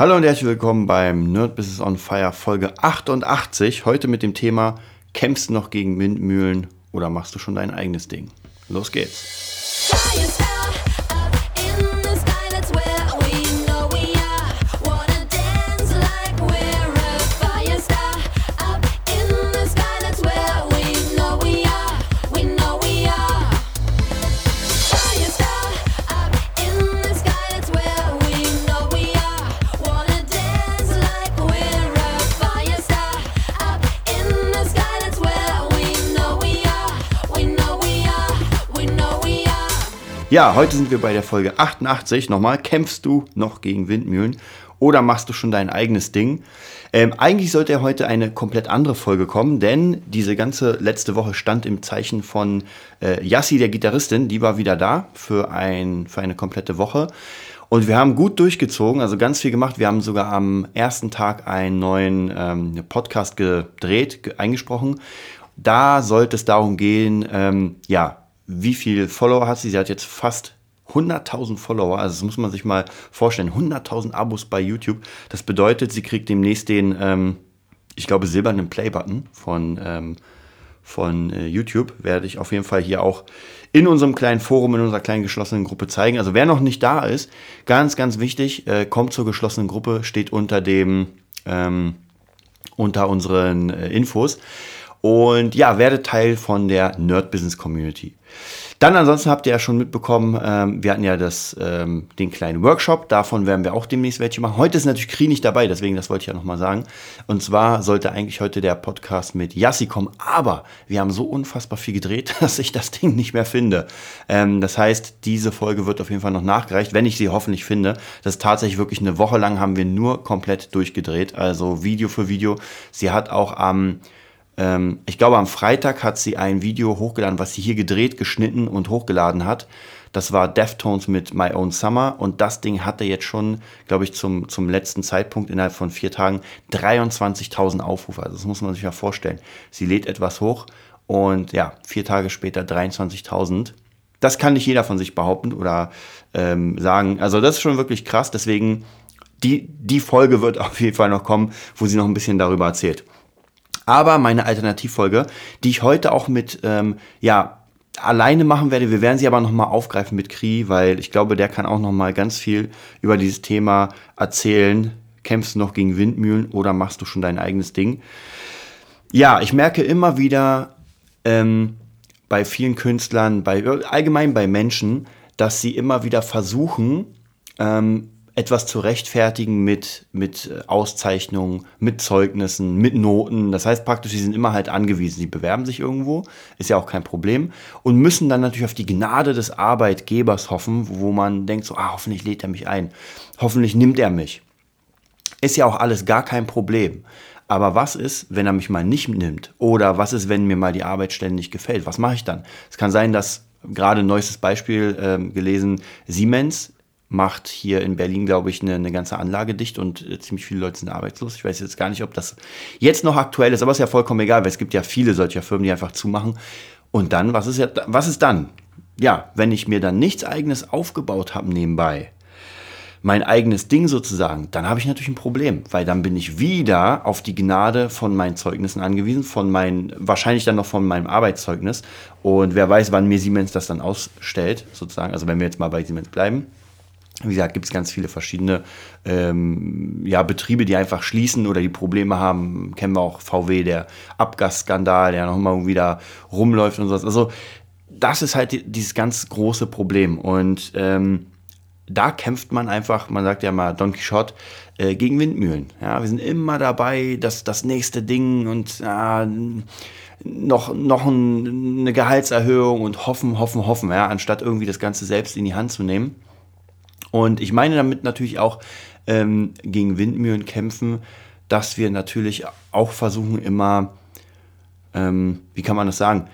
Hallo und herzlich willkommen beim Nerd Business on Fire Folge 88. Heute mit dem Thema: Kämpfst du noch gegen Windmühlen oder machst du schon dein eigenes Ding? Los geht's. Fire Ja, heute sind wir bei der Folge 88. Nochmal, kämpfst du noch gegen Windmühlen oder machst du schon dein eigenes Ding? Ähm, eigentlich sollte ja heute eine komplett andere Folge kommen, denn diese ganze letzte Woche stand im Zeichen von äh, Yassi, der Gitarristin. Die war wieder da für, ein, für eine komplette Woche. Und wir haben gut durchgezogen, also ganz viel gemacht. Wir haben sogar am ersten Tag einen neuen ähm, Podcast gedreht, ge eingesprochen. Da sollte es darum gehen, ähm, ja, wie viel Follower hat sie? Sie hat jetzt fast 100.000 Follower, also das muss man sich mal vorstellen, 100.000 Abos bei YouTube. Das bedeutet, sie kriegt demnächst den, ähm, ich glaube, silbernen Play-Button von, ähm, von äh, YouTube. Werde ich auf jeden Fall hier auch in unserem kleinen Forum, in unserer kleinen geschlossenen Gruppe zeigen. Also wer noch nicht da ist, ganz, ganz wichtig, äh, kommt zur geschlossenen Gruppe, steht unter dem, ähm, unter unseren äh, Infos. Und ja, werdet Teil von der Nerd Business Community. Dann ansonsten habt ihr ja schon mitbekommen, ähm, wir hatten ja das, ähm, den kleinen Workshop, davon werden wir auch demnächst welche machen. Heute ist natürlich Kri nicht dabei, deswegen das wollte ich ja nochmal sagen. Und zwar sollte eigentlich heute der Podcast mit Yassi kommen, aber wir haben so unfassbar viel gedreht, dass ich das Ding nicht mehr finde. Ähm, das heißt, diese Folge wird auf jeden Fall noch nachgereicht, wenn ich sie hoffentlich finde. Das ist tatsächlich wirklich eine Woche lang haben wir nur komplett durchgedreht, also Video für Video. Sie hat auch am ähm, ich glaube, am Freitag hat sie ein Video hochgeladen, was sie hier gedreht, geschnitten und hochgeladen hat. Das war Deftones mit My Own Summer und das Ding hatte jetzt schon, glaube ich, zum, zum letzten Zeitpunkt innerhalb von vier Tagen 23.000 Aufrufe. Also das muss man sich ja vorstellen. Sie lädt etwas hoch und ja, vier Tage später 23.000. Das kann nicht jeder von sich behaupten oder ähm, sagen. Also das ist schon wirklich krass. Deswegen, die, die Folge wird auf jeden Fall noch kommen, wo sie noch ein bisschen darüber erzählt. Aber meine Alternativfolge, die ich heute auch mit, ähm, ja, alleine machen werde, wir werden sie aber nochmal aufgreifen mit Kri, weil ich glaube, der kann auch nochmal ganz viel über dieses Thema erzählen. Kämpfst du noch gegen Windmühlen oder machst du schon dein eigenes Ding? Ja, ich merke immer wieder ähm, bei vielen Künstlern, bei allgemein bei Menschen, dass sie immer wieder versuchen, ähm, etwas zu rechtfertigen mit, mit äh, Auszeichnungen, mit Zeugnissen, mit Noten. Das heißt praktisch, sie sind immer halt angewiesen. Sie bewerben sich irgendwo, ist ja auch kein Problem, und müssen dann natürlich auf die Gnade des Arbeitgebers hoffen, wo man denkt, so, ah, hoffentlich lädt er mich ein, hoffentlich nimmt er mich. Ist ja auch alles gar kein Problem. Aber was ist, wenn er mich mal nicht nimmt? Oder was ist, wenn mir mal die Arbeitsstelle nicht gefällt? Was mache ich dann? Es kann sein, dass gerade ein neuestes Beispiel ähm, gelesen, Siemens macht hier in Berlin, glaube ich, eine, eine ganze Anlage dicht und äh, ziemlich viele Leute sind arbeitslos. Ich weiß jetzt gar nicht, ob das jetzt noch aktuell ist, aber ist ja vollkommen egal, weil es gibt ja viele solcher Firmen, die einfach zumachen. Und dann, was ist, ja, was ist dann? Ja, wenn ich mir dann nichts eigenes aufgebaut habe nebenbei, mein eigenes Ding sozusagen, dann habe ich natürlich ein Problem, weil dann bin ich wieder auf die Gnade von meinen Zeugnissen angewiesen, von meinen, wahrscheinlich dann noch von meinem Arbeitszeugnis. Und wer weiß, wann mir Siemens das dann ausstellt, sozusagen. Also wenn wir jetzt mal bei Siemens bleiben. Wie gesagt, gibt es ganz viele verschiedene ähm, ja, Betriebe, die einfach schließen oder die Probleme haben. Kennen wir auch VW, der Abgasskandal, der noch mal wieder rumläuft und sowas. Also das ist halt dieses ganz große Problem. Und ähm, da kämpft man einfach, man sagt ja mal Don Quixote, äh, gegen Windmühlen. Ja, wir sind immer dabei, dass das nächste Ding und äh, noch, noch ein, eine Gehaltserhöhung und hoffen, hoffen, hoffen, ja, anstatt irgendwie das Ganze selbst in die Hand zu nehmen. Und ich meine damit natürlich auch ähm, gegen Windmühlen kämpfen, dass wir natürlich auch versuchen immer, ähm, wie kann man das sagen,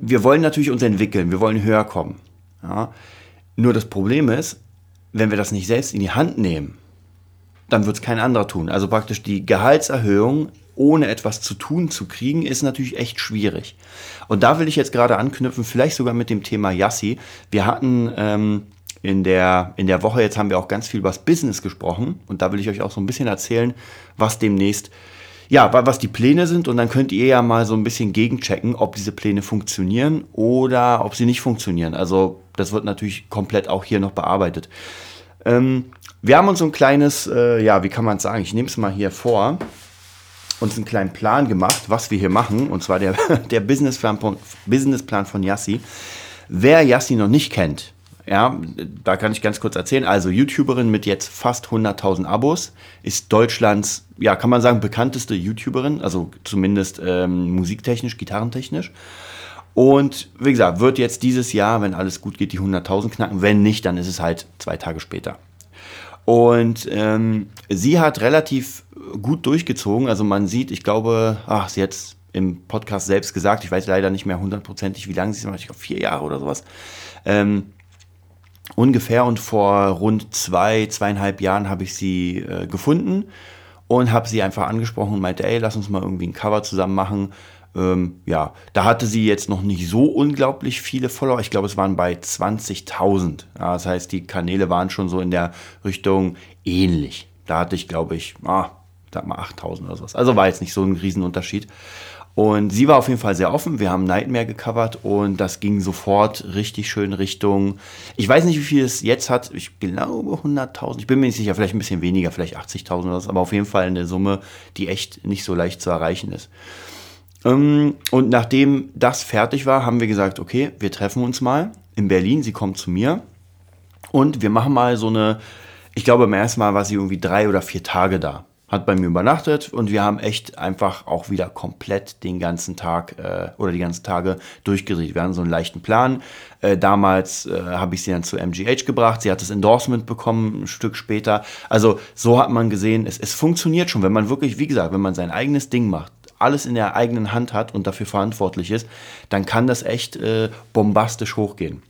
wir wollen natürlich uns entwickeln, wir wollen höher kommen. Ja? Nur das Problem ist, wenn wir das nicht selbst in die Hand nehmen, dann wird es kein anderer tun. Also praktisch die Gehaltserhöhung ohne etwas zu tun zu kriegen, ist natürlich echt schwierig. Und da will ich jetzt gerade anknüpfen, vielleicht sogar mit dem Thema Yassi. Wir hatten ähm, in der, in der Woche jetzt haben wir auch ganz viel über das Business gesprochen und da will ich euch auch so ein bisschen erzählen, was demnächst, ja, wa- was die Pläne sind und dann könnt ihr ja mal so ein bisschen gegenchecken, ob diese Pläne funktionieren oder ob sie nicht funktionieren. Also das wird natürlich komplett auch hier noch bearbeitet. Ähm, wir haben uns so ein kleines, äh, ja, wie kann man es sagen, ich nehme es mal hier vor, uns einen kleinen Plan gemacht, was wir hier machen, und zwar der, der Businessplan, Businessplan von Yassi. Wer Yassi noch nicht kennt, ja, da kann ich ganz kurz erzählen. Also YouTuberin mit jetzt fast 100.000 Abos, ist Deutschlands, ja, kann man sagen, bekannteste YouTuberin, also zumindest ähm, musiktechnisch, gitarrentechnisch. Und wie gesagt, wird jetzt dieses Jahr, wenn alles gut geht, die 100.000 knacken. Wenn nicht, dann ist es halt zwei Tage später. Und ähm, sie hat relativ gut durchgezogen. Also man sieht, ich glaube, ach, sie hat im Podcast selbst gesagt, ich weiß leider nicht mehr hundertprozentig, wie lange sie es macht, ich glaube vier Jahre oder sowas. Ähm, ungefähr und vor rund zwei, zweieinhalb Jahren habe ich sie äh, gefunden und habe sie einfach angesprochen und meinte, ey, lass uns mal irgendwie ein Cover zusammen machen. Ähm, ja, da hatte sie jetzt noch nicht so unglaublich viele Follower. Ich glaube, es waren bei 20.000. Ja, das heißt, die Kanäle waren schon so in der Richtung ähnlich. Da hatte ich, glaube ich, ah, sag mal 8.000 oder sowas. Also war jetzt nicht so ein Riesenunterschied. Und sie war auf jeden Fall sehr offen. Wir haben Nightmare gecovert und das ging sofort richtig schön Richtung. Ich weiß nicht, wie viel es jetzt hat. Ich glaube 100.000. Ich bin mir nicht sicher. Vielleicht ein bisschen weniger, vielleicht 80.000 oder so. Aber auf jeden Fall eine Summe, die echt nicht so leicht zu erreichen ist. Ähm, Und nachdem das fertig war, haben wir gesagt, okay, wir treffen uns mal in Berlin. Sie kommt zu mir und wir machen mal so eine. Ich glaube, beim ersten Mal war sie irgendwie drei oder vier Tage da. Hat bei mir übernachtet und wir haben echt einfach auch wieder komplett den ganzen Tag äh, oder die ganzen Tage durchgedreht. Wir hatten so einen leichten Plan. Äh, damals äh, habe ich sie dann zu MGH gebracht. Sie hat das Endorsement bekommen, ein Stück später. Also so hat man gesehen, es, es funktioniert schon, wenn man wirklich, wie gesagt, wenn man sein eigenes Ding macht, alles in der eigenen Hand hat und dafür verantwortlich ist, dann kann das echt äh, bombastisch hochgehen.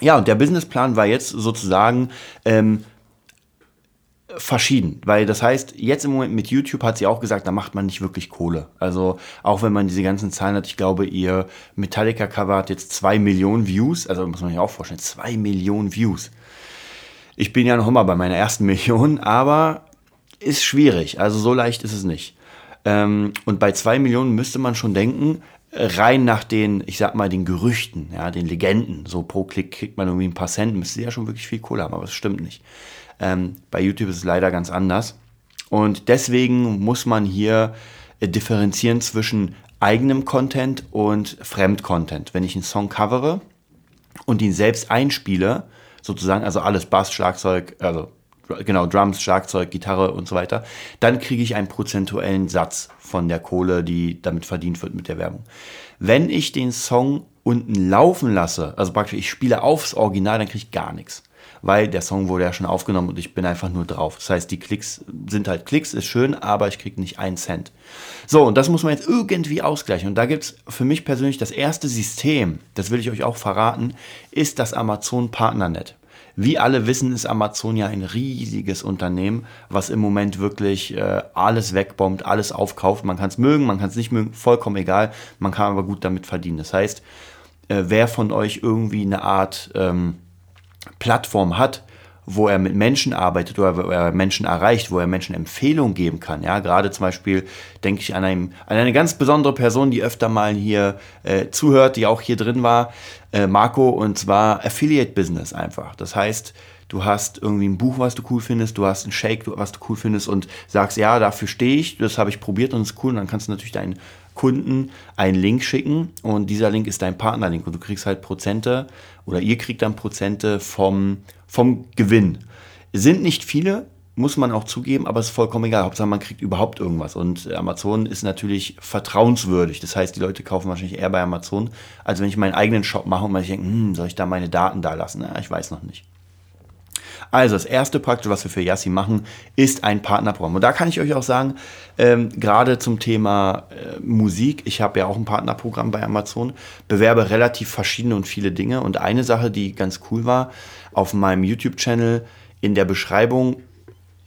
Ja, und der Businessplan war jetzt sozusagen ähm, verschieden, weil das heißt, jetzt im Moment mit YouTube hat sie auch gesagt, da macht man nicht wirklich Kohle. Also auch wenn man diese ganzen Zahlen hat, ich glaube, ihr Metallica-Cover hat jetzt zwei Millionen Views, also muss man sich auch vorstellen, zwei Millionen Views. Ich bin ja noch immer bei meiner ersten Million, aber ist schwierig, also so leicht ist es nicht. Ähm, und bei zwei Millionen müsste man schon denken, rein nach den, ich sag mal, den Gerüchten, ja, den Legenden, so pro Klick kriegt man irgendwie ein paar Cent, müsste ja schon wirklich viel Kohle haben, aber das stimmt nicht. Ähm, bei YouTube ist es leider ganz anders. Und deswegen muss man hier äh, differenzieren zwischen eigenem Content und Fremdcontent. Wenn ich einen Song covere und ihn selbst einspiele, sozusagen, also alles Bass, Schlagzeug, also genau, Drums, Schlagzeug, Gitarre und so weiter, dann kriege ich einen prozentuellen Satz von der Kohle, die damit verdient wird mit der Werbung. Wenn ich den Song unten laufen lasse, also praktisch ich spiele aufs Original, dann kriege ich gar nichts. Weil der Song wurde ja schon aufgenommen und ich bin einfach nur drauf. Das heißt, die Klicks sind halt Klicks, ist schön, aber ich kriege nicht einen Cent. So, und das muss man jetzt irgendwie ausgleichen. Und da gibt es für mich persönlich das erste System, das will ich euch auch verraten, ist das Amazon Partnernet. Wie alle wissen, ist Amazon ja ein riesiges Unternehmen, was im Moment wirklich äh, alles wegbombt, alles aufkauft. Man kann es mögen, man kann es nicht mögen, vollkommen egal. Man kann aber gut damit verdienen. Das heißt, äh, wer von euch irgendwie eine Art ähm, Plattform hat, wo er mit Menschen arbeitet oder wo er Menschen erreicht, wo er Menschen Empfehlungen geben kann. Ja, gerade zum Beispiel denke ich an, einem, an eine ganz besondere Person, die öfter mal hier äh, zuhört, die auch hier drin war, äh, Marco, und zwar Affiliate Business einfach. Das heißt, du hast irgendwie ein Buch, was du cool findest, du hast ein Shake, was du cool findest und sagst, ja, dafür stehe ich, das habe ich probiert und ist cool. Und dann kannst du natürlich deinen Kunden einen Link schicken und dieser Link ist dein Partnerlink und du kriegst halt Prozente oder ihr kriegt dann Prozente vom, vom Gewinn. Sind nicht viele, muss man auch zugeben, aber es ist vollkommen egal. Hauptsache man kriegt überhaupt irgendwas. Und Amazon ist natürlich vertrauenswürdig. Das heißt, die Leute kaufen wahrscheinlich eher bei Amazon, als wenn ich meinen eigenen Shop mache und man denkt, hm, soll ich da meine Daten da lassen? Ja, ich weiß noch nicht. Also das erste praktisch, was wir für Yassi machen, ist ein Partnerprogramm. Und da kann ich euch auch sagen, ähm, gerade zum Thema äh, Musik, ich habe ja auch ein Partnerprogramm bei Amazon, bewerbe relativ verschiedene und viele Dinge. Und eine Sache, die ganz cool war, auf meinem YouTube-Channel in der Beschreibung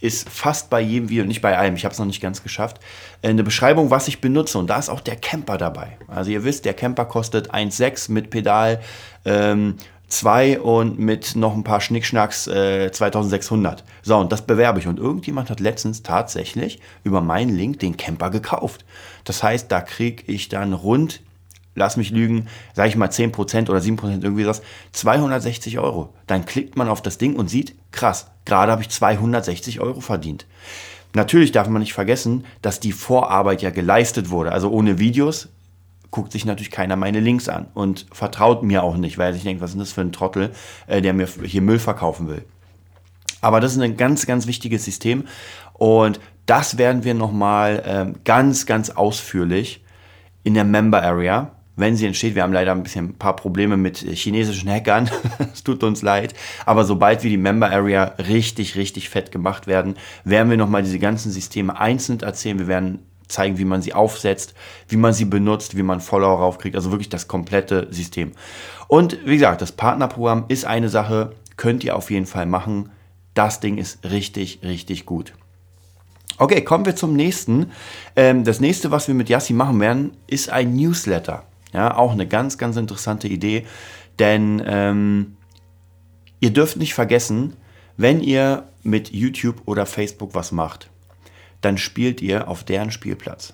ist fast bei jedem Video, nicht bei allem, ich habe es noch nicht ganz geschafft, äh, eine Beschreibung, was ich benutze. Und da ist auch der Camper dabei. Also ihr wisst, der Camper kostet 1,6 mit Pedal. Ähm, 2 und mit noch ein paar Schnickschnacks äh, 2600. So, und das bewerbe ich. Und irgendjemand hat letztens tatsächlich über meinen Link den Camper gekauft. Das heißt, da kriege ich dann rund, lass mich lügen, sage ich mal 10% oder 7% irgendwie was, 260 Euro. Dann klickt man auf das Ding und sieht, krass, gerade habe ich 260 Euro verdient. Natürlich darf man nicht vergessen, dass die Vorarbeit ja geleistet wurde. Also ohne Videos guckt sich natürlich keiner meine Links an und vertraut mir auch nicht, weil sich denkt, was ist das für ein Trottel, äh, der mir hier Müll verkaufen will. Aber das ist ein ganz, ganz wichtiges System und das werden wir nochmal ähm, ganz, ganz ausführlich in der Member Area, wenn sie entsteht. Wir haben leider ein bisschen ein paar Probleme mit chinesischen Hackern. es tut uns leid. Aber sobald wir die Member Area richtig, richtig fett gemacht werden, werden wir nochmal diese ganzen Systeme einzeln erzählen. Wir werden zeigen, wie man sie aufsetzt, wie man sie benutzt, wie man Follower raufkriegt. Also wirklich das komplette System. Und wie gesagt, das Partnerprogramm ist eine Sache, könnt ihr auf jeden Fall machen. Das Ding ist richtig, richtig gut. Okay, kommen wir zum nächsten. Ähm, das nächste, was wir mit Yassi machen werden, ist ein Newsletter. Ja, auch eine ganz, ganz interessante Idee, denn ähm, ihr dürft nicht vergessen, wenn ihr mit YouTube oder Facebook was macht, dann spielt ihr auf deren Spielplatz.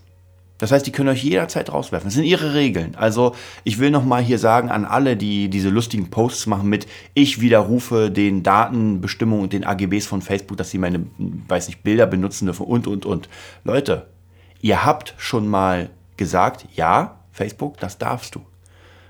Das heißt, die können euch jederzeit rauswerfen. Das sind ihre Regeln. Also ich will nochmal hier sagen an alle, die diese lustigen Posts machen mit, ich widerrufe den Datenbestimmungen und den AGBs von Facebook, dass sie meine, weiß nicht, Bilder benutzen dürfen und, und, und. Leute, ihr habt schon mal gesagt, ja, Facebook, das darfst du.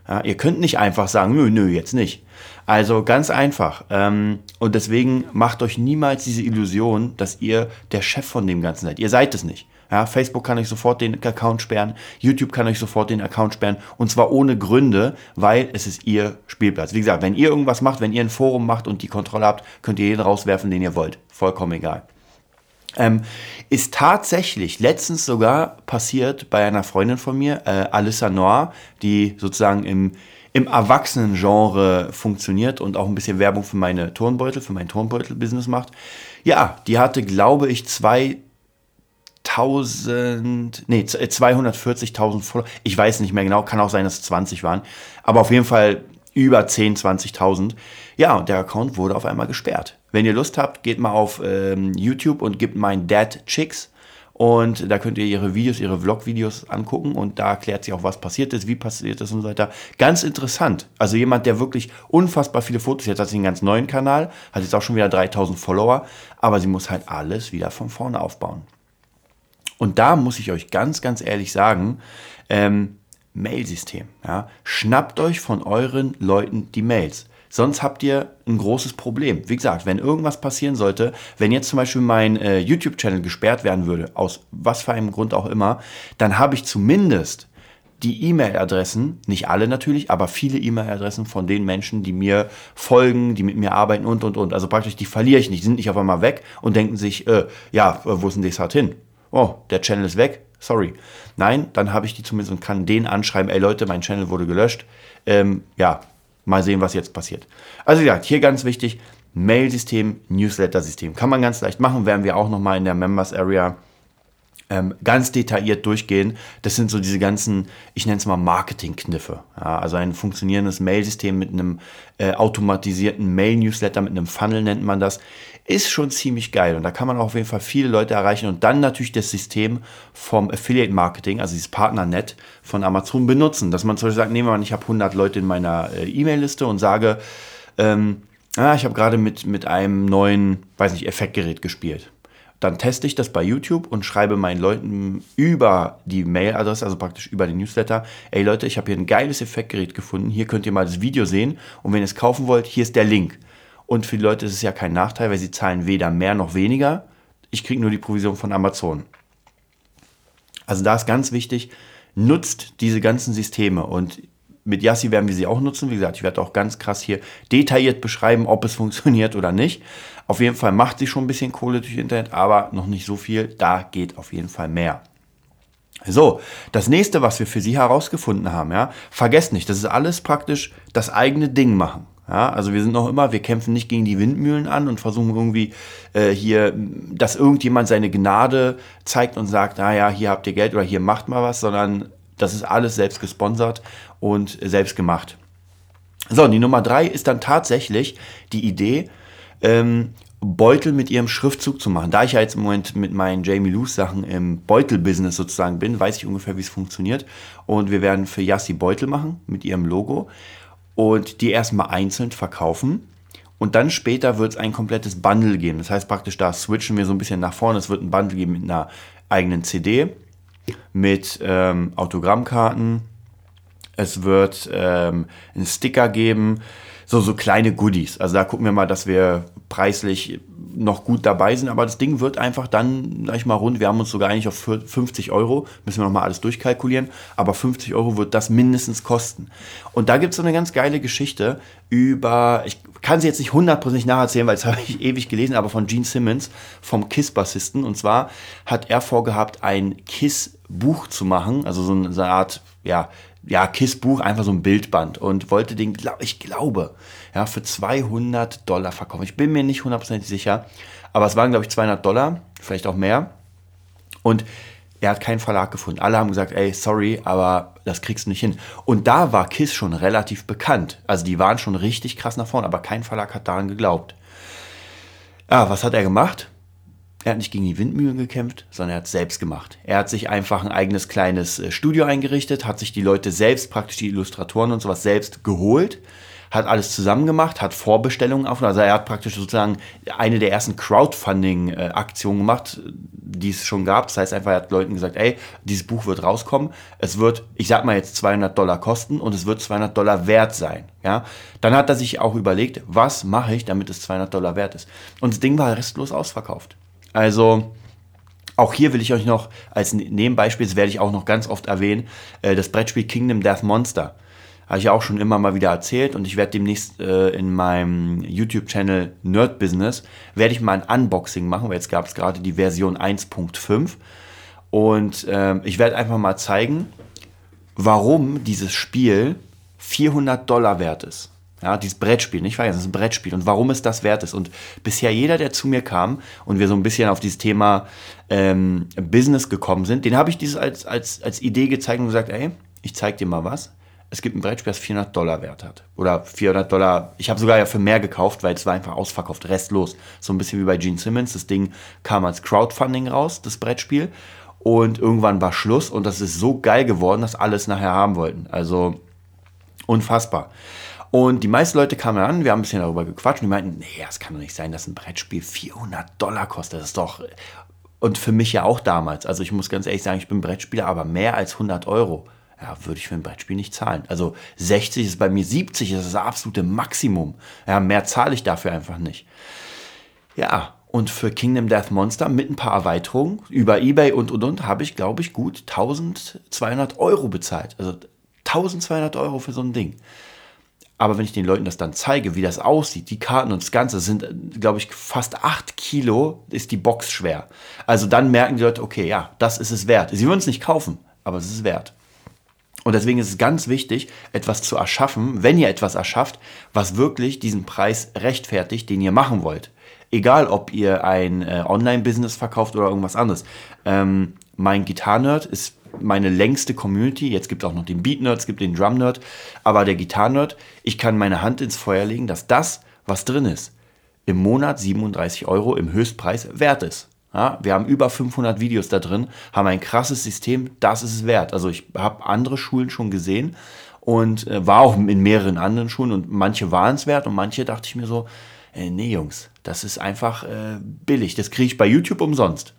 Ja, ihr könnt nicht einfach sagen, nö, nö, jetzt nicht. Also ganz einfach. Ähm, und deswegen macht euch niemals diese Illusion, dass ihr der Chef von dem Ganzen seid. Ihr seid es nicht. Ja, Facebook kann euch sofort den Account sperren, YouTube kann euch sofort den Account sperren und zwar ohne Gründe, weil es ist ihr Spielplatz. Wie gesagt, wenn ihr irgendwas macht, wenn ihr ein Forum macht und die Kontrolle habt, könnt ihr jeden rauswerfen, den ihr wollt. Vollkommen egal. Ähm, ist tatsächlich letztens sogar passiert bei einer Freundin von mir, äh, Alyssa Noir, die sozusagen im, im Erwachsenen-Genre funktioniert und auch ein bisschen Werbung für meine Turnbeutel, für mein Turnbeutel-Business macht. Ja, die hatte, glaube ich, 2000, nee, 240.000 Follower. Ich weiß nicht mehr genau, kann auch sein, dass es 20 waren. Aber auf jeden Fall über 10, 20.000. Ja, und der Account wurde auf einmal gesperrt. Wenn ihr Lust habt, geht mal auf ähm, YouTube und gebt mein Dad Chicks. Und da könnt ihr ihre Videos, ihre Vlog-Videos angucken und da erklärt sie auch, was passiert ist, wie passiert ist und so weiter. Ganz interessant. Also jemand, der wirklich unfassbar viele Fotos, jetzt hat sie einen ganz neuen Kanal, hat jetzt auch schon wieder 3000 Follower, aber sie muss halt alles wieder von vorne aufbauen. Und da muss ich euch ganz, ganz ehrlich sagen, ähm, Mailsystem. Ja? Schnappt euch von euren Leuten die Mails. Sonst habt ihr ein großes Problem. Wie gesagt, wenn irgendwas passieren sollte, wenn jetzt zum Beispiel mein äh, YouTube-Channel gesperrt werden würde, aus was für einem Grund auch immer, dann habe ich zumindest die E-Mail-Adressen, nicht alle natürlich, aber viele E-Mail-Adressen von den Menschen, die mir folgen, die mit mir arbeiten und und und. Also praktisch, die verliere ich nicht, die sind nicht auf einmal weg und denken sich, äh, ja, wo ist denn das halt hin? Oh, der Channel ist weg, sorry. Nein, dann habe ich die zumindest und kann denen anschreiben, ey Leute, mein Channel wurde gelöscht. Ähm, ja, Mal sehen, was jetzt passiert. Also wie gesagt, hier ganz wichtig, Mail-System, Newsletter-System. Kann man ganz leicht machen, werden wir auch nochmal in der Members Area ähm, ganz detailliert durchgehen. Das sind so diese ganzen, ich nenne es mal Marketing-Kniffe. Ja, also ein funktionierendes Mail-System mit einem äh, automatisierten Mail-Newsletter, mit einem Funnel nennt man das, ist schon ziemlich geil. Und da kann man auch auf jeden Fall viele Leute erreichen. Und dann natürlich das System vom Affiliate-Marketing, also dieses Partnernet von Amazon benutzen. Dass man zum Beispiel sagt, nehmen wir mal, ich habe 100 Leute in meiner äh, E-Mail-Liste und sage, ähm, ah, ich habe gerade mit, mit einem neuen, weiß nicht, Effektgerät gespielt dann teste ich das bei YouTube und schreibe meinen Leuten über die Mailadresse, also praktisch über den Newsletter, ey Leute, ich habe hier ein geiles Effektgerät gefunden, hier könnt ihr mal das Video sehen und wenn ihr es kaufen wollt, hier ist der Link. Und für die Leute ist es ja kein Nachteil, weil sie zahlen weder mehr noch weniger. Ich kriege nur die Provision von Amazon. Also da ist ganz wichtig, nutzt diese ganzen Systeme und mit Yassi werden wir sie auch nutzen. Wie gesagt, ich werde auch ganz krass hier detailliert beschreiben, ob es funktioniert oder nicht. Auf jeden Fall macht sie schon ein bisschen Kohle durch Internet, aber noch nicht so viel. Da geht auf jeden Fall mehr. So, das nächste, was wir für Sie herausgefunden haben, ja, vergesst nicht, das ist alles praktisch das eigene Ding machen. Ja, also wir sind noch immer, wir kämpfen nicht gegen die Windmühlen an und versuchen irgendwie äh, hier, dass irgendjemand seine Gnade zeigt und sagt, naja, hier habt ihr Geld oder hier macht mal was, sondern das ist alles selbst gesponsert und selbst gemacht. So, und die Nummer drei ist dann tatsächlich die Idee, ähm, Beutel mit ihrem Schriftzug zu machen. Da ich ja jetzt im Moment mit meinen Jamie Lou Sachen im Beutel-Business sozusagen bin, weiß ich ungefähr, wie es funktioniert. Und wir werden für Yassi Beutel machen mit ihrem Logo und die erstmal einzeln verkaufen. Und dann später wird es ein komplettes Bundle geben. Das heißt praktisch, da switchen wir so ein bisschen nach vorne. Es wird ein Bundle geben mit einer eigenen CD, mit ähm, Autogrammkarten. Es wird ähm, einen Sticker geben, so, so kleine Goodies. Also da gucken wir mal, dass wir preislich noch gut dabei sind. Aber das Ding wird einfach dann, sag ich mal, rund. Wir haben uns sogar eigentlich auf 50 Euro, müssen wir nochmal alles durchkalkulieren. Aber 50 Euro wird das mindestens kosten. Und da gibt es so eine ganz geile Geschichte über, ich kann sie jetzt nicht hundertprozentig nacherzählen, weil das habe ich ewig gelesen, aber von Gene Simmons, vom KISS-Bassisten. Und zwar hat er vorgehabt, ein KISS-Buch zu machen, also so eine, so eine Art, ja, ja, KISS-Buch, einfach so ein Bildband und wollte den, ich glaube, ja, für 200 Dollar verkaufen. Ich bin mir nicht hundertprozentig sicher, aber es waren, glaube ich, 200 Dollar, vielleicht auch mehr. Und er hat keinen Verlag gefunden. Alle haben gesagt, ey, sorry, aber das kriegst du nicht hin. Und da war KISS schon relativ bekannt. Also die waren schon richtig krass nach vorne, aber kein Verlag hat daran geglaubt. Ja, was hat er gemacht? Er hat nicht gegen die Windmühlen gekämpft, sondern er hat es selbst gemacht. Er hat sich einfach ein eigenes kleines äh, Studio eingerichtet, hat sich die Leute selbst, praktisch die Illustratoren und sowas selbst geholt, hat alles zusammen gemacht, hat Vorbestellungen auf. Also er hat praktisch sozusagen eine der ersten Crowdfunding-Aktionen gemacht, die es schon gab. Das heißt einfach, er hat Leuten gesagt, ey, dieses Buch wird rauskommen. Es wird, ich sag mal jetzt 200 Dollar kosten und es wird 200 Dollar wert sein. Ja, dann hat er sich auch überlegt, was mache ich, damit es 200 Dollar wert ist. Und das Ding war restlos ausverkauft. Also auch hier will ich euch noch als Nebenbeispiel, das werde ich auch noch ganz oft erwähnen, äh, das Brettspiel Kingdom Death Monster. Habe ich ja auch schon immer mal wieder erzählt und ich werde demnächst äh, in meinem YouTube-Channel Nerd Business, werde ich mal ein Unboxing machen, weil jetzt gab es gerade die Version 1.5 und äh, ich werde einfach mal zeigen, warum dieses Spiel 400 Dollar wert ist. Ja, dieses Brettspiel, nicht vergessen, das ist ein Brettspiel und warum es das wert ist. Und bisher jeder, der zu mir kam und wir so ein bisschen auf dieses Thema ähm, Business gekommen sind, den habe ich dieses als, als, als Idee gezeigt und gesagt, ey, ich zeig dir mal was. Es gibt ein Brettspiel, das 400 Dollar wert hat. Oder 400 Dollar, ich habe sogar ja für mehr gekauft, weil es war einfach ausverkauft, restlos. So ein bisschen wie bei Gene Simmons. Das Ding kam als Crowdfunding raus, das Brettspiel. Und irgendwann war Schluss und das ist so geil geworden, dass alle es nachher haben wollten. Also unfassbar. Und die meisten Leute kamen an, wir haben ein bisschen darüber gequatscht und die meinten, nee, das kann doch nicht sein, dass ein Brettspiel 400 Dollar kostet. Das ist doch... Und für mich ja auch damals. Also ich muss ganz ehrlich sagen, ich bin Brettspieler, aber mehr als 100 Euro ja, würde ich für ein Brettspiel nicht zahlen. Also 60 ist bei mir 70, das ist das absolute Maximum. Ja, mehr zahle ich dafür einfach nicht. Ja, und für Kingdom Death Monster mit ein paar Erweiterungen über Ebay und und und habe ich, glaube ich, gut 1200 Euro bezahlt. Also 1200 Euro für so ein Ding. Aber wenn ich den Leuten das dann zeige, wie das aussieht, die Karten und das Ganze sind, glaube ich, fast 8 Kilo ist die Box schwer. Also dann merken die Leute, okay, ja, das ist es wert. Sie würden es nicht kaufen, aber es ist wert. Und deswegen ist es ganz wichtig, etwas zu erschaffen, wenn ihr etwas erschafft, was wirklich diesen Preis rechtfertigt, den ihr machen wollt. Egal, ob ihr ein äh, Online-Business verkauft oder irgendwas anderes. Ähm, mein Gitarrenerd ist meine längste Community. Jetzt gibt es auch noch den Beat-Nerd, es gibt den Drum-Nerd. Aber der Gitarrenerd, ich kann meine Hand ins Feuer legen, dass das, was drin ist, im Monat 37 Euro im Höchstpreis wert ist. Ja, wir haben über 500 Videos da drin, haben ein krasses System, das ist es wert. Also ich habe andere Schulen schon gesehen und äh, war auch in mehreren anderen Schulen und manche waren es wert und manche dachte ich mir so, äh, nee Jungs, das ist einfach äh, billig, das kriege ich bei YouTube umsonst.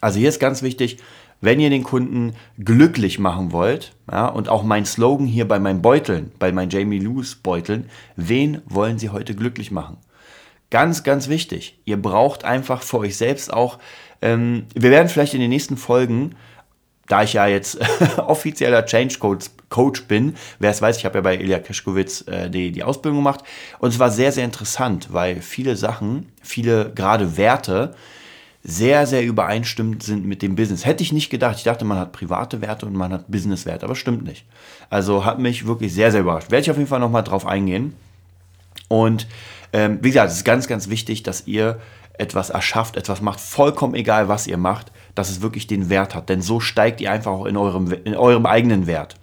Also hier ist ganz wichtig, wenn ihr den Kunden glücklich machen wollt, ja, und auch mein Slogan hier bei meinen Beuteln, bei meinen Jamie Lewis Beuteln, wen wollen sie heute glücklich machen? Ganz, ganz wichtig. Ihr braucht einfach für euch selbst auch, ähm, wir werden vielleicht in den nächsten Folgen, da ich ja jetzt offizieller Change Coach, Coach bin, wer es weiß, ich habe ja bei Ilya Keschkowitz äh, die, die Ausbildung gemacht und es war sehr, sehr interessant, weil viele Sachen, viele gerade Werte, sehr, sehr übereinstimmend sind mit dem Business. Hätte ich nicht gedacht. Ich dachte, man hat private Werte und man hat Business-Werte, aber stimmt nicht. Also hat mich wirklich sehr, sehr überrascht. Werde ich auf jeden Fall nochmal drauf eingehen. Und ähm, wie gesagt, es ist ganz, ganz wichtig, dass ihr etwas erschafft, etwas macht, vollkommen egal, was ihr macht, dass es wirklich den Wert hat. Denn so steigt ihr einfach auch in eurem, in eurem eigenen Wert.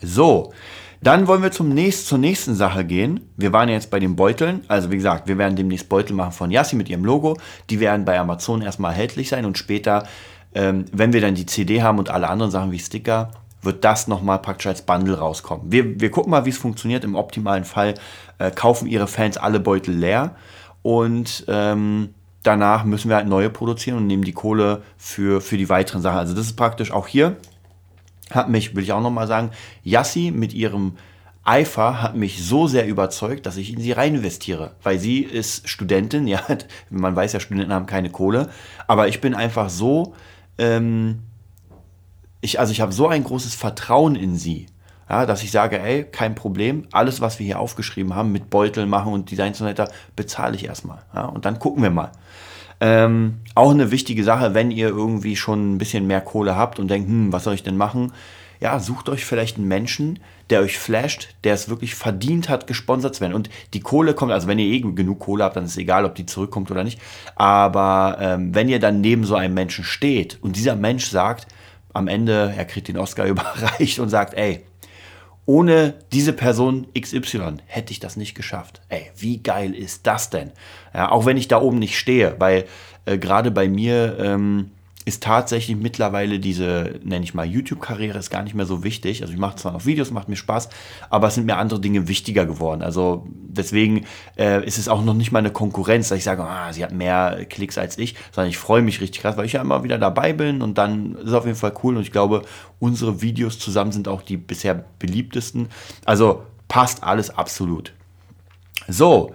So, Dann wollen wir zum nächst, zur nächsten Sache gehen. Wir waren jetzt bei den Beuteln. Also wie gesagt, wir werden demnächst Beutel machen von Yassi mit ihrem Logo. Die werden bei Amazon erstmal erhältlich sein und später, ähm, wenn wir dann die CD haben und alle anderen Sachen wie Sticker, wird das nochmal praktisch als Bundle rauskommen. Wir, wir gucken mal, wie es funktioniert. Im optimalen Fall äh, kaufen ihre Fans alle Beutel leer und ähm, danach müssen wir halt neue produzieren und nehmen die Kohle für, für die weiteren Sachen. Also das ist praktisch auch hier, hat mich, will ich auch nochmal sagen, Yassi mit ihrem Eifer hat mich so sehr überzeugt, dass ich in sie rein investiere. Weil sie ist Studentin, ja, man weiß ja, Studenten haben keine Kohle, aber ich bin einfach so, ähm, ich, also ich habe so ein großes Vertrauen in sie, ja, dass ich sage, ey, kein Problem, alles, was wir hier aufgeschrieben haben, mit Beuteln machen und Designs und so weiter, bezahle ich erstmal. Ja, und dann gucken wir mal. Ähm, auch eine wichtige Sache, wenn ihr irgendwie schon ein bisschen mehr Kohle habt und denkt, hm, was soll ich denn machen? Ja, sucht euch vielleicht einen Menschen, der euch flasht, der es wirklich verdient hat, gesponsert zu werden. Und die Kohle kommt, also wenn ihr eh genug Kohle habt, dann ist es egal, ob die zurückkommt oder nicht. Aber ähm, wenn ihr dann neben so einem Menschen steht und dieser Mensch sagt, am Ende, er kriegt den Oscar überreicht und sagt, ey, ohne diese Person XY hätte ich das nicht geschafft. Ey, wie geil ist das denn? Ja, auch wenn ich da oben nicht stehe, weil äh, gerade bei mir ähm, ist tatsächlich mittlerweile diese, nenne ich mal, YouTube-Karriere ist gar nicht mehr so wichtig. Also ich mache zwar noch Videos, macht mir Spaß, aber es sind mir andere Dinge wichtiger geworden. Also deswegen äh, ist es auch noch nicht mal eine Konkurrenz, dass ich sage, ah, sie hat mehr Klicks als ich, sondern ich freue mich richtig krass, weil ich ja immer wieder dabei bin und dann ist es auf jeden Fall cool und ich glaube, unsere Videos zusammen sind auch die bisher beliebtesten. Also passt alles absolut. So,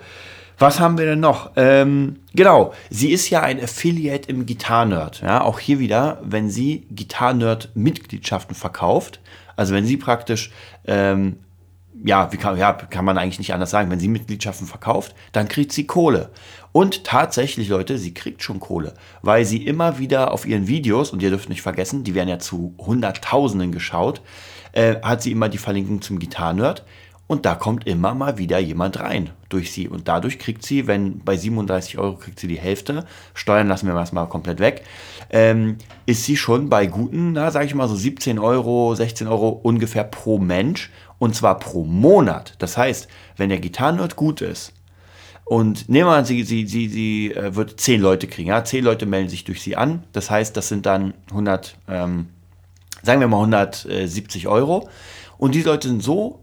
was haben wir denn noch? Ähm, genau, sie ist ja ein Affiliate im Guitar Nerd. Ja, auch hier wieder, wenn sie Guitar Nerd Mitgliedschaften verkauft, also wenn sie praktisch, ähm, ja, wie kann, ja, kann man eigentlich nicht anders sagen, wenn sie Mitgliedschaften verkauft, dann kriegt sie Kohle. Und tatsächlich, Leute, sie kriegt schon Kohle, weil sie immer wieder auf ihren Videos, und ihr dürft nicht vergessen, die werden ja zu Hunderttausenden geschaut, äh, hat sie immer die Verlinkung zum Guitar Nerd. Und da kommt immer mal wieder jemand rein durch sie. Und dadurch kriegt sie, wenn bei 37 Euro kriegt sie die Hälfte, Steuern lassen wir erstmal komplett weg, ähm, ist sie schon bei guten, na, sag ich mal so 17 Euro, 16 Euro ungefähr pro Mensch. Und zwar pro Monat. Das heißt, wenn der Gitarrenort gut ist, und nehmen wir an, sie, sie, sie, sie äh, wird 10 Leute kriegen. Ja? 10 Leute melden sich durch sie an. Das heißt, das sind dann 100, ähm, sagen wir mal 170 Euro. Und die Leute sind so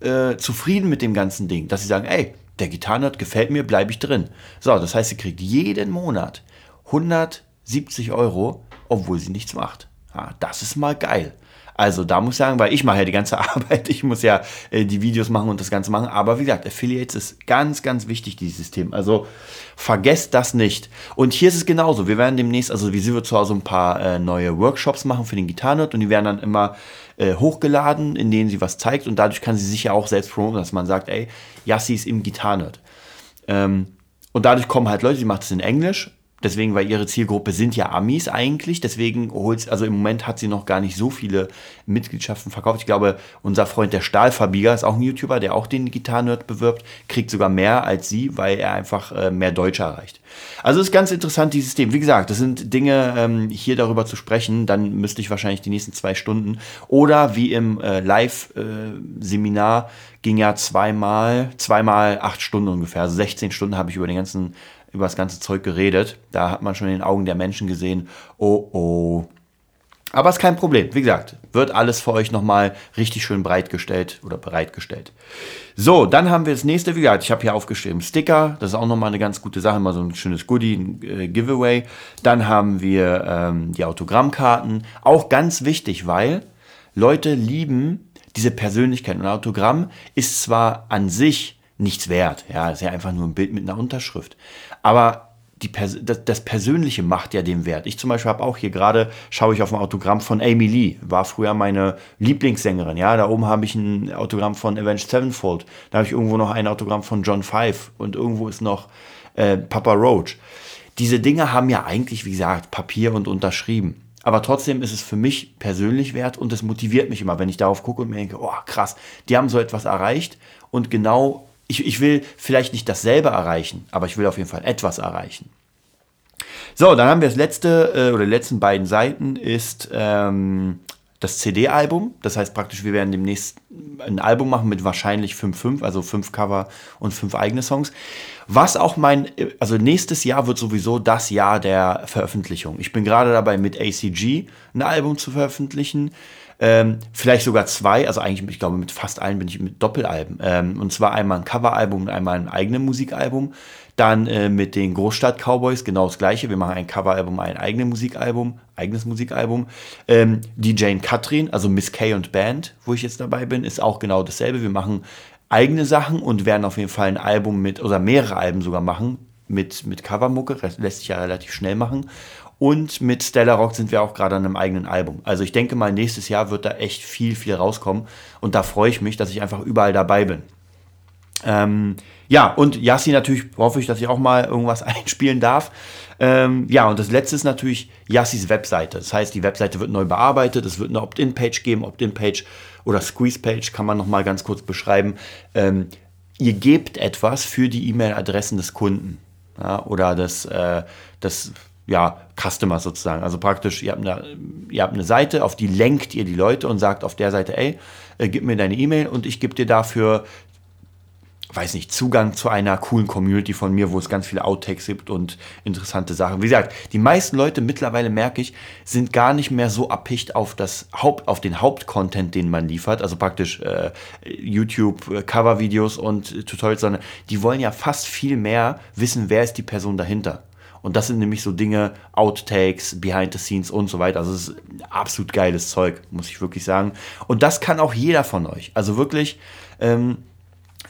äh, zufrieden mit dem ganzen Ding, dass sie sagen, ey, der Gitarrenort gefällt mir, bleibe ich drin. So, das heißt, sie kriegt jeden Monat 170 Euro, obwohl sie nichts macht. Ja, das ist mal geil. Also da muss ich sagen, weil ich mache ja die ganze Arbeit, ich muss ja äh, die Videos machen und das Ganze machen. Aber wie gesagt, Affiliates ist ganz, ganz wichtig, dieses System. Also vergesst das nicht. Und hier ist es genauso. Wir werden demnächst, also wie sie wird zu Hause ein paar äh, neue Workshops machen für den Gitarrenort und die werden dann immer äh, hochgeladen, in denen sie was zeigt und dadurch kann sie sich ja auch selbst promoten, dass man sagt, ey, Yassi ist im Gitarrenort. Ähm, und dadurch kommen halt Leute, die macht es in Englisch Deswegen, weil ihre Zielgruppe sind ja Amis eigentlich. Deswegen holt also im Moment hat sie noch gar nicht so viele Mitgliedschaften verkauft. Ich glaube, unser Freund der Stahlverbieger ist auch ein YouTuber, der auch den Gitarrenerd bewirbt, kriegt sogar mehr als sie, weil er einfach äh, mehr Deutsche erreicht. Also ist ganz interessant, dieses System. Wie gesagt, das sind Dinge, ähm, hier darüber zu sprechen, dann müsste ich wahrscheinlich die nächsten zwei Stunden oder wie im äh, Live-Seminar äh, ging ja zweimal, zweimal acht Stunden ungefähr. Also 16 Stunden habe ich über den ganzen über das ganze Zeug geredet. Da hat man schon in den Augen der Menschen gesehen, oh oh. Aber ist kein Problem. Wie gesagt, wird alles für euch nochmal richtig schön breitgestellt oder bereitgestellt. So, dann haben wir das nächste. Wie gesagt, ich habe hier aufgeschrieben Sticker. Das ist auch nochmal eine ganz gute Sache. Mal so ein schönes Goodie, ein äh, Giveaway. Dann haben wir ähm, die Autogrammkarten. Auch ganz wichtig, weil Leute lieben diese Persönlichkeit. Und ein Autogramm ist zwar an sich nichts wert. Ja, ist ja einfach nur ein Bild mit einer Unterschrift. Aber Pers das, das, Persönliche macht ja den Wert. Ich zum Beispiel habe auch hier gerade, schaue ich auf ein Autogramm von Amy Lee, war früher meine Lieblingssängerin. Ja, da oben habe ich ein Autogramm von Avenged Sevenfold. Da habe ich irgendwo noch ein Autogramm von John Five und irgendwo ist noch äh, Papa Roach. Diese Dinge haben ja eigentlich, wie gesagt, Papier und unterschrieben. Aber trotzdem ist es für mich persönlich wert und es motiviert mich immer, wenn ich darauf gucke und mir denke, oh krass, die haben so etwas erreicht und genau ich, ich will vielleicht nicht dasselbe erreichen, aber ich will auf jeden Fall etwas erreichen. So, dann haben wir das letzte, äh, oder die letzten beiden Seiten ist ähm, das CD-Album. Das heißt praktisch, wir werden demnächst ein Album machen mit wahrscheinlich 5-5, also fünf Cover und fünf eigene Songs. Was auch mein, also nächstes Jahr wird sowieso das Jahr der Veröffentlichung. Ich bin gerade dabei, mit ACG ein Album zu veröffentlichen. Ähm, vielleicht sogar zwei, also eigentlich, ich glaube, mit fast allen bin ich mit Doppelalben. Ähm, und zwar einmal ein Coveralbum und einmal ein eigenes Musikalbum. Dann äh, mit den Großstadt Cowboys genau das gleiche. Wir machen ein Coveralbum, ein eigenes Musikalbum, eigenes Musikalbum. Ähm, die Jane Katrin, also Miss Kay und Band, wo ich jetzt dabei bin, ist auch genau dasselbe. Wir machen eigene Sachen und werden auf jeden Fall ein Album mit, oder mehrere Alben sogar machen, mit, mit Covermucke, lässt sich ja relativ schnell machen. Und mit Stella Rock sind wir auch gerade an einem eigenen Album. Also ich denke mal, nächstes Jahr wird da echt viel, viel rauskommen. Und da freue ich mich, dass ich einfach überall dabei bin. Ähm, ja, und Yassi natürlich hoffe ich, dass ich auch mal irgendwas einspielen darf. Ähm, ja, und das letzte ist natürlich Yassis Webseite. Das heißt, die Webseite wird neu bearbeitet. Es wird eine Opt-in-Page geben. Opt-in-Page oder Squeeze-Page kann man noch mal ganz kurz beschreiben. Ähm, ihr gebt etwas für die E-Mail-Adressen des Kunden ja, oder des, äh, des ja, Customers sozusagen. Also praktisch, ihr habt, eine, ihr habt eine Seite, auf die lenkt ihr die Leute und sagt auf der Seite, ey, äh, gib mir deine E-Mail und ich gebe dir dafür weiß nicht, Zugang zu einer coolen Community von mir, wo es ganz viele Outtakes gibt und interessante Sachen. Wie gesagt, die meisten Leute mittlerweile merke ich, sind gar nicht mehr so abhicht auf das Haupt, auf den Hauptcontent, den man liefert, also praktisch äh, YouTube äh, und Tutorials, sondern die wollen ja fast viel mehr wissen, wer ist die Person dahinter. Und das sind nämlich so Dinge, Outtakes, Behind the Scenes und so weiter. Also es ist absolut geiles Zeug, muss ich wirklich sagen. Und das kann auch jeder von euch. Also wirklich, ähm,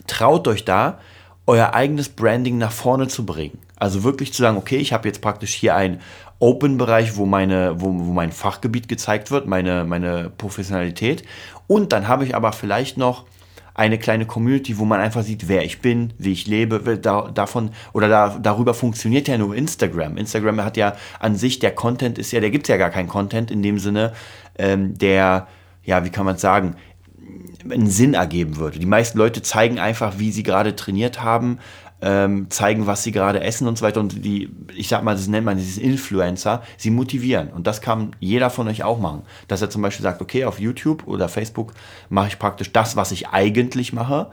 traut euch da, euer eigenes Branding nach vorne zu bringen. Also wirklich zu sagen, okay, ich habe jetzt praktisch hier einen Open-Bereich, wo, wo, wo mein Fachgebiet gezeigt wird, meine, meine Professionalität. Und dann habe ich aber vielleicht noch eine kleine Community, wo man einfach sieht, wer ich bin, wie ich lebe, da, davon oder da, darüber funktioniert ja nur Instagram. Instagram hat ja an sich, der Content ist ja, der gibt ja gar keinen Content in dem Sinne, ähm, der, ja, wie kann man sagen, einen Sinn ergeben würde. Die meisten Leute zeigen einfach, wie sie gerade trainiert haben, ähm, zeigen, was sie gerade essen und so weiter. Und die, ich sag mal, das nennt man dieses Influencer, sie motivieren. Und das kann jeder von euch auch machen. Dass er zum Beispiel sagt, okay, auf YouTube oder Facebook mache ich praktisch das, was ich eigentlich mache.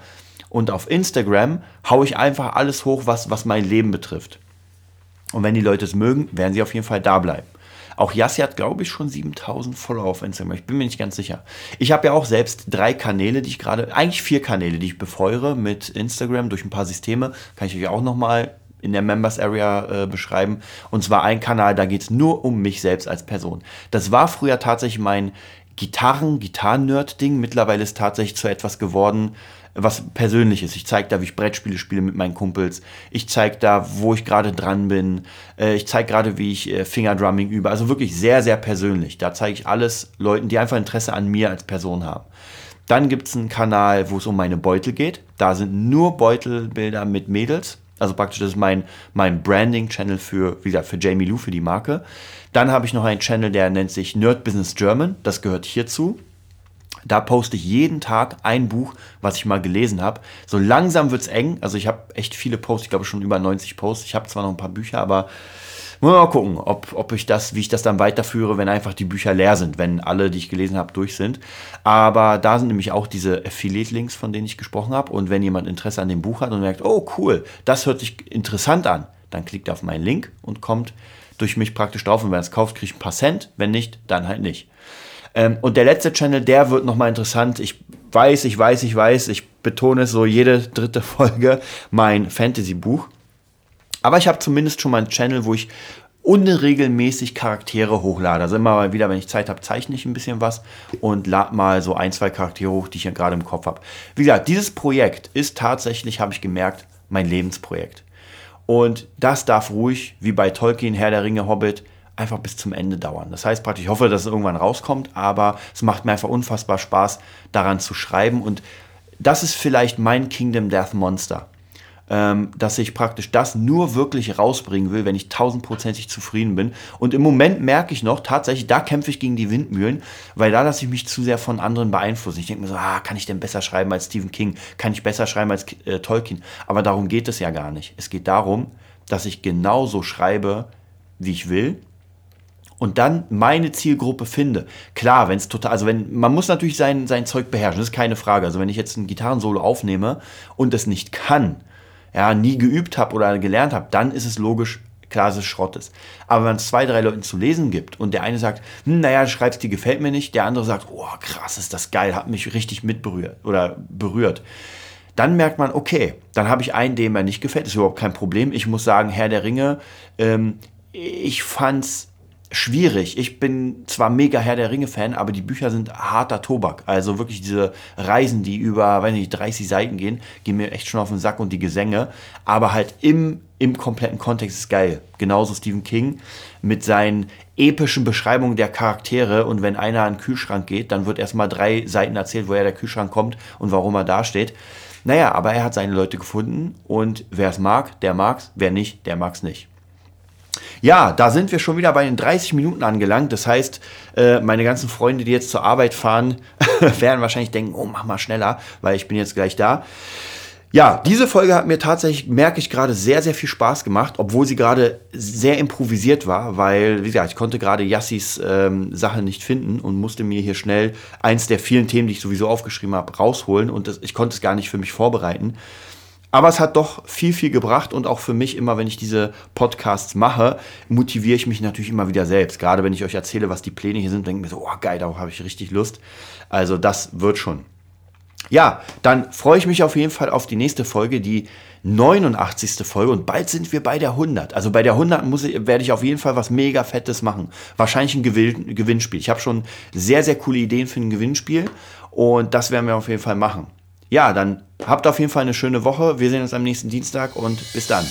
Und auf Instagram haue ich einfach alles hoch, was, was mein Leben betrifft. Und wenn die Leute es mögen, werden sie auf jeden Fall da bleiben. Auch Yassi hat, glaube ich, schon 7000 Follower auf Instagram. Ich bin mir nicht ganz sicher. Ich habe ja auch selbst drei Kanäle, die ich gerade, eigentlich vier Kanäle, die ich befeuere mit Instagram durch ein paar Systeme. Kann ich euch auch nochmal in der Members Area äh, beschreiben. Und zwar ein Kanal, da geht es nur um mich selbst als Person. Das war früher tatsächlich mein Gitarren, Gitarren-Nerd-Ding. Mittlerweile ist tatsächlich zu etwas geworden, was Persönliches. Ich zeige da, wie ich Brettspiele spiele mit meinen Kumpels. Ich zeige da, wo ich gerade dran bin. Äh, ich zeige gerade, wie ich äh, Fingerdrumming übe. Also wirklich sehr, sehr persönlich. Da zeige ich alles Leuten, die einfach Interesse an mir als Person haben. Dann gibt es einen Kanal, wo es um meine Beutel geht. Da sind nur Beutelbilder mit Mädels. Also praktisch, das ist mein, mein Branding-Channel für, wie gesagt, für Jamie Lou, für die Marke. Dann habe ich noch einen Channel, der nennt sich Nerd Business German. Das gehört hierzu. Da poste ich jeden Tag ein Buch, was ich mal gelesen habe. So langsam wird es eng. Also ich habe echt viele Posts, ich glaube schon über 90 Posts. Ich habe zwar noch ein paar Bücher, aber mal gucken, ob, ob ich das, wie ich das dann weiterführe, wenn einfach die Bücher leer sind, wenn alle, die ich gelesen habe, durch sind. Aber da sind nämlich auch diese Affiliate-Links, von denen ich gesprochen habe. Und wenn jemand Interesse an dem Buch hat und merkt, oh cool, das hört sich interessant an, dann klickt er auf meinen Link und kommt durch mich praktisch drauf. Und wenn er es kauft, kriege ich ein paar Cent. Wenn nicht, dann halt nicht. Ähm, und der letzte Channel, der wird nochmal interessant. Ich weiß, ich weiß, ich weiß, ich betone es so jede dritte Folge, mein Fantasy-Buch. Aber ich habe zumindest schon mal einen Channel, wo ich unregelmäßig Charaktere hochlade. Also immer mal wieder, wenn ich Zeit habe, zeichne ich ein bisschen was und lade mal so ein, zwei Charaktere hoch, die ich ja gerade im Kopf habe. Wie gesagt, dieses Projekt ist tatsächlich, habe ich gemerkt, mein Lebensprojekt. Und das darf ruhig, wie bei Tolkien, Herr der Ringe, Hobbit, einfach bis zum Ende dauern. Das heißt praktisch, ich hoffe, dass es irgendwann rauskommt, aber es macht mir einfach unfassbar Spaß, daran zu schreiben. Und das ist vielleicht mein Kingdom Death Monster. Ähm, dass ich praktisch das nur wirklich rausbringen will, wenn ich tausendprozentig zufrieden bin. Und im Moment merke ich noch, tatsächlich, da kämpfe ich gegen die Windmühlen, weil da lasse ich mich zu sehr von anderen beeinflussen. Ich denke mir so, ah, kann ich denn besser schreiben als Stephen King? Kann ich besser schreiben als äh, Tolkien? Aber darum geht es ja gar nicht. Es geht darum, dass ich genauso schreibe, wie ich will und dann meine Zielgruppe finde. Klar, wenn es total, also wenn, man muss natürlich sein, sein Zeug beherrschen, das ist keine Frage. Also wenn ich jetzt ein Gitarrensolo aufnehme und das nicht kann, ja, nie geübt habe oder gelernt habe, dann ist es logisch, klar, es Schrott ist. Aber wenn es zwei, drei Leuten zu lesen gibt und der eine sagt, hm, naja, schreibst, die gefällt mir nicht, der andere sagt, oh, krass, ist das geil, hat mich richtig mitberührt oder berührt. Dann merkt man, okay, dann habe ich einen, dem er nicht gefällt, ist überhaupt kein Problem. Ich muss sagen, Herr der Ringe, ähm, ich fand's schwierig. Ich bin zwar mega Herr der Ringe-Fan, aber die Bücher sind harter Tobak. Also wirklich diese Reisen, die über, weiß nicht, 30 Seiten gehen, gehen mir echt schon auf den Sack und die Gesänge. Aber halt im, im kompletten Kontext ist geil. Genauso Stephen King mit seinen epischen Beschreibungen der Charaktere. Und wenn einer an den Kühlschrank geht, dann wird erstmal drei Seiten erzählt, woher der Kühlschrank kommt und warum er da steht. Naja, aber er hat seine Leute gefunden und wer es mag, der mag's, wer nicht, der mag's nicht. Ja, da sind wir schon wieder bei den 30 Minuten angelangt. Das heißt, äh, meine ganzen Freunde, die jetzt zur Arbeit fahren, werden wahrscheinlich denken, oh, mach mal schneller, weil ich bin jetzt gleich da. Ja, diese Folge hat mir tatsächlich, merke ich gerade, sehr, sehr viel Spaß gemacht, obwohl sie gerade sehr improvisiert war, weil, wie gesagt, ich konnte gerade Yassis ähm, Sache nicht finden und musste mir hier schnell eins der vielen Themen, die ich sowieso aufgeschrieben habe, rausholen und das, ich konnte es gar nicht für mich vorbereiten. Aber es hat doch viel, viel gebracht und auch für mich immer, wenn ich diese Podcasts mache, motiviere ich mich natürlich immer wieder selbst. Gerade wenn ich euch erzähle, was die Pläne hier sind, denke ich mir so, oh geil, darauf habe ich richtig Lust. Also das wird schon. Ja, dann freue ich mich auf jeden Fall auf die nächste Folge, die 89. Folge und bald sind wir bei der 100. Also bei der 100 muss ich, werde ich auf jeden Fall was mega Fettes machen. Wahrscheinlich ein Gewinn, Gewinnspiel. Ich habe schon sehr, sehr coole Ideen für ein Gewinnspiel und das werden wir auf jeden Fall machen. Ja, dann habt auf jeden Fall eine schöne Woche. Wir sehen uns am nächsten Dienstag und bis dann.